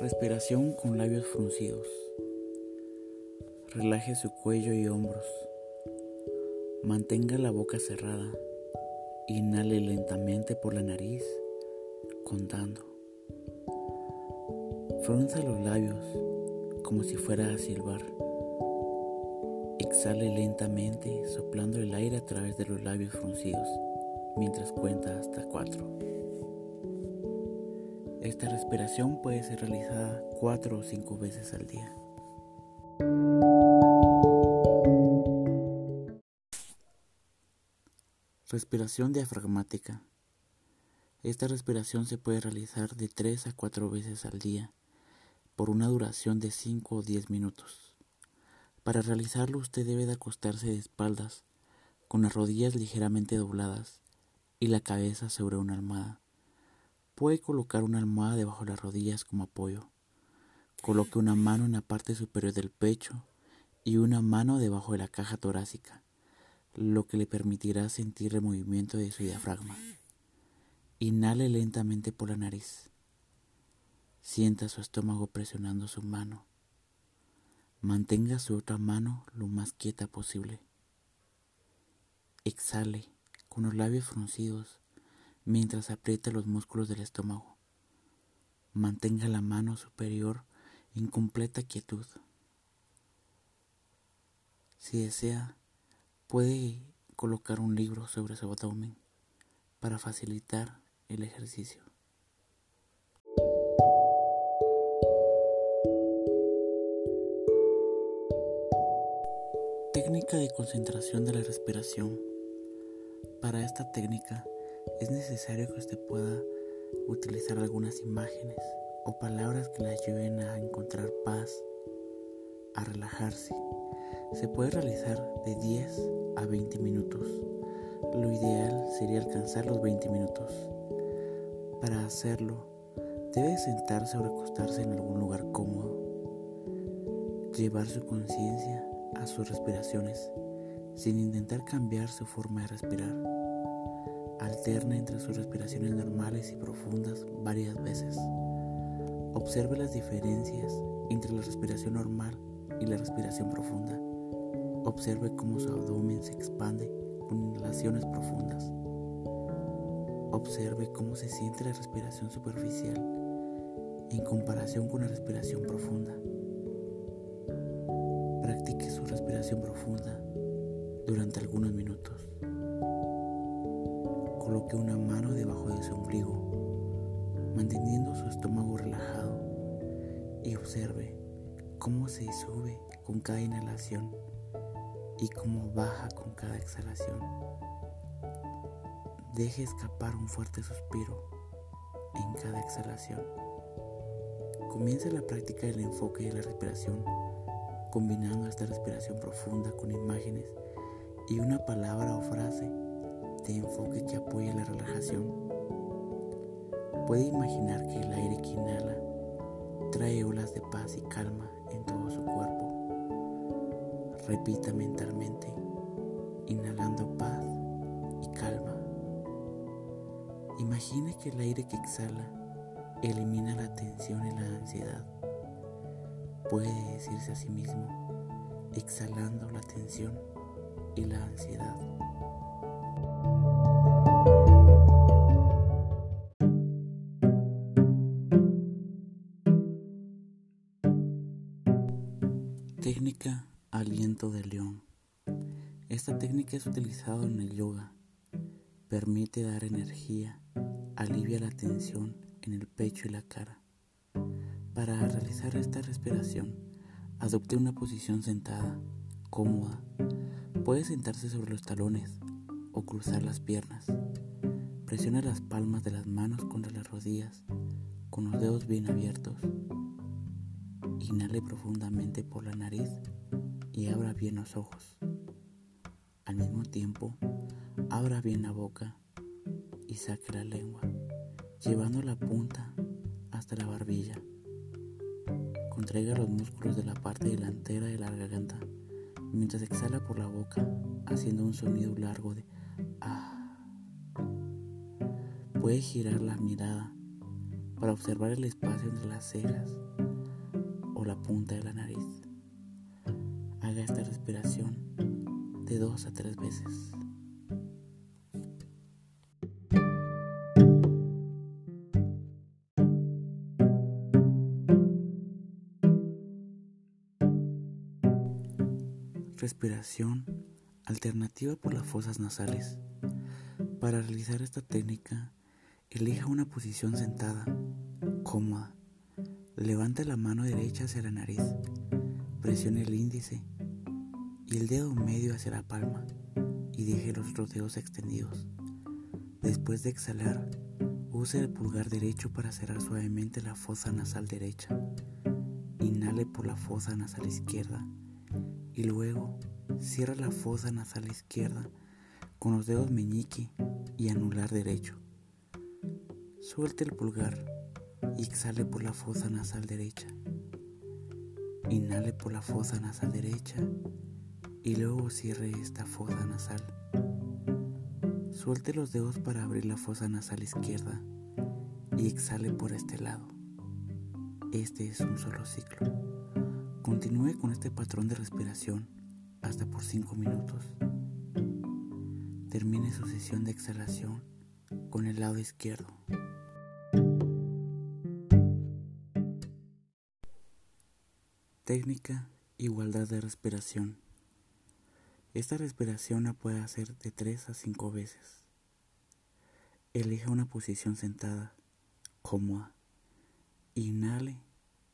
Respiración con labios fruncidos. Relaje su cuello y hombros. Mantenga la boca cerrada. Inhale lentamente por la nariz, contando. Frunza los labios como si fuera a silbar. Exhale lentamente, soplando el aire a través de los labios fruncidos, mientras cuenta hasta cuatro. Esta respiración puede ser realizada cuatro o cinco veces al día. Respiración diafragmática. Esta respiración se puede realizar de 3 a 4 veces al día por una duración de 5 o 10 minutos. Para realizarlo usted debe de acostarse de espaldas, con las rodillas ligeramente dobladas y la cabeza sobre una almohada. Puede colocar una almohada debajo de las rodillas como apoyo. Coloque una mano en la parte superior del pecho y una mano debajo de la caja torácica, lo que le permitirá sentir el movimiento de su diafragma. Inhale lentamente por la nariz. Sienta su estómago presionando su mano. Mantenga su otra mano lo más quieta posible. Exhale con los labios fruncidos mientras aprieta los músculos del estómago. Mantenga la mano superior en completa quietud. Si desea, puede colocar un libro sobre su abdomen para facilitar el ejercicio. Técnica de concentración de la respiración. Para esta técnica, es necesario que usted pueda utilizar algunas imágenes o palabras que le ayuden a encontrar paz, a relajarse. Se puede realizar de 10 a 20 minutos. Lo ideal sería alcanzar los 20 minutos. Para hacerlo, debe sentarse o recostarse en algún lugar cómodo. Llevar su conciencia a sus respiraciones sin intentar cambiar su forma de respirar Alterna entre sus respiraciones normales y profundas varias veces. Observe las diferencias entre la respiración normal y la respiración profunda. Observe cómo su abdomen se expande con inhalaciones profundas. Observe cómo se siente la respiración superficial en comparación con la respiración profunda. Practique su respiración profunda durante algunos minutos. Coloque una mano debajo de su ombligo, manteniendo su estómago relajado y observe cómo se sube con cada inhalación y cómo baja con cada exhalación. Deje escapar un fuerte suspiro en cada exhalación. Comience la práctica del enfoque de la respiración, combinando esta respiración profunda con imágenes y una palabra o frase de enfoque que apoya la relajación. Puede imaginar que el aire que inhala trae olas de paz y calma en todo su cuerpo. Repita mentalmente, inhalando paz y calma. Imagine que el aire que exhala elimina la tensión y la ansiedad. Puede decirse a sí mismo, exhalando la tensión y la ansiedad. Técnica aliento de león. Esta técnica es utilizada en el yoga. Permite dar energía, alivia la tensión en el pecho y la cara. Para realizar esta respiración, adopte una posición sentada, cómoda. Puede sentarse sobre los talones o cruzar las piernas. Presione las palmas de las manos contra las rodillas con los dedos bien abiertos. Inhale profundamente por la nariz y abra bien los ojos. Al mismo tiempo, abra bien la boca y saque la lengua, llevando la punta hasta la barbilla. Contraiga los músculos de la parte delantera de la garganta mientras exhala por la boca, haciendo un sonido largo de ah. Puede girar la mirada para observar el espacio entre las cejas o la punta de la nariz. Haga esta respiración de dos a tres veces. Respiración alternativa por las fosas nasales. Para realizar esta técnica, elija una posición sentada, cómoda. Levante la mano derecha hacia la nariz, presione el índice y el dedo medio hacia la palma y deje los dos dedos extendidos. Después de exhalar, use el pulgar derecho para cerrar suavemente la fosa nasal derecha. Inhale por la fosa nasal izquierda y luego cierra la fosa nasal izquierda con los dedos meñique y anular derecho. Suelte el pulgar y exhale por la fosa nasal derecha. Inhale por la fosa nasal derecha y luego cierre esta fosa nasal. Suelte los dedos para abrir la fosa nasal izquierda y exhale por este lado. Este es un solo ciclo. Continúe con este patrón de respiración hasta por 5 minutos. Termine su sesión de exhalación con el lado izquierdo. Técnica Igualdad de respiración. Esta respiración la puede hacer de 3 a 5 veces. Elija una posición sentada, cómoda. Inhale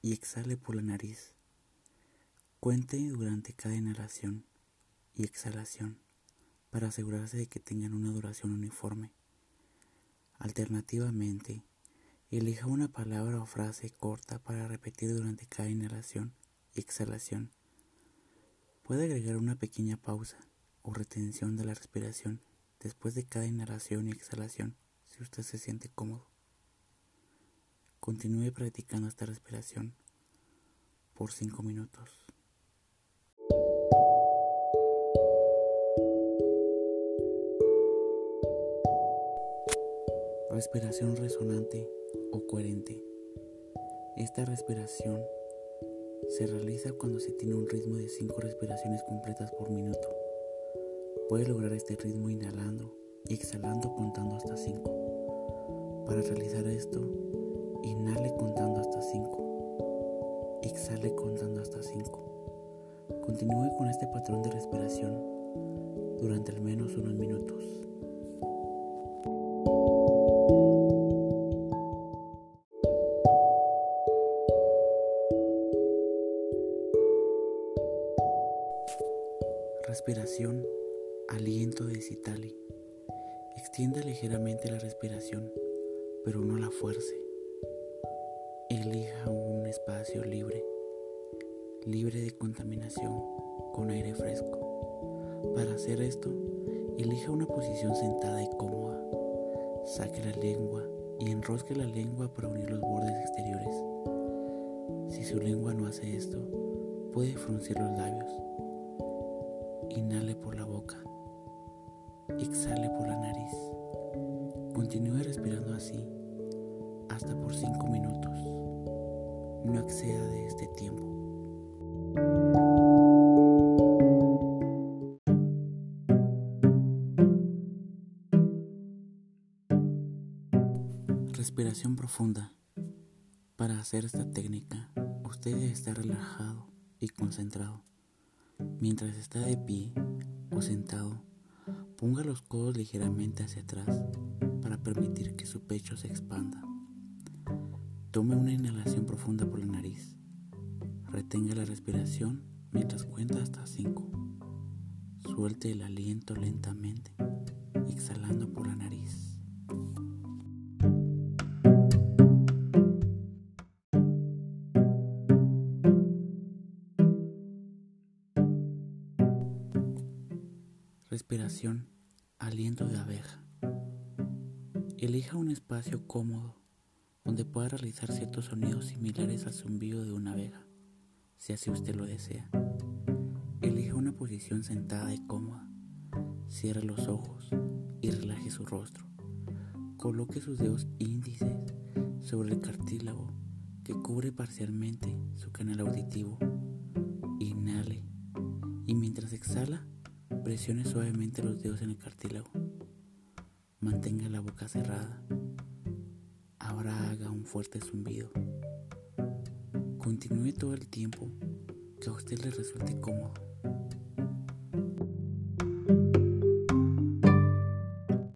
y exhale por la nariz. Cuente durante cada inhalación y exhalación para asegurarse de que tengan una duración uniforme. Alternativamente, elija una palabra o frase corta para repetir durante cada inhalación exhalación. Puede agregar una pequeña pausa o retención de la respiración después de cada inhalación y exhalación si usted se siente cómodo. Continúe practicando esta respiración por 5 minutos. Respiración resonante o coherente. Esta respiración se realiza cuando se tiene un ritmo de 5 respiraciones completas por minuto. Puede lograr este ritmo inhalando y exhalando contando hasta 5. Para realizar esto, inhale contando hasta 5. Exhale contando hasta 5. Continúe con este patrón de respiración durante al menos unos minutos. Respiración, aliento de Citali. Extienda ligeramente la respiración, pero no la fuerce. Elija un espacio libre, libre de contaminación, con aire fresco. Para hacer esto, elija una posición sentada y cómoda. Saque la lengua y enrosque la lengua para unir los bordes exteriores. Si su lengua no hace esto, puede fruncir los labios Inhale por la boca. Exhale por la nariz. Continúe respirando así hasta por 5 minutos. No exceda de este tiempo. Respiración profunda. Para hacer esta técnica, usted debe estar relajado y concentrado. Mientras está de pie o sentado, ponga los codos ligeramente hacia atrás para permitir que su pecho se expanda. Tome una inhalación profunda por la nariz. Retenga la respiración mientras cuenta hasta 5. Suelte el aliento lentamente, exhalando por la nariz. Respiración, aliento de abeja. Elija un espacio cómodo donde pueda realizar ciertos sonidos similares al zumbido de una abeja, si así usted lo desea. Elija una posición sentada y cómoda. Cierre los ojos y relaje su rostro. Coloque sus dedos índices sobre el cartílago que cubre parcialmente su canal auditivo. Inhale y mientras exhala, presione suavemente los dedos en el cartílago. Mantenga la boca cerrada. Ahora haga un fuerte zumbido. Continúe todo el tiempo que a usted le resulte cómodo.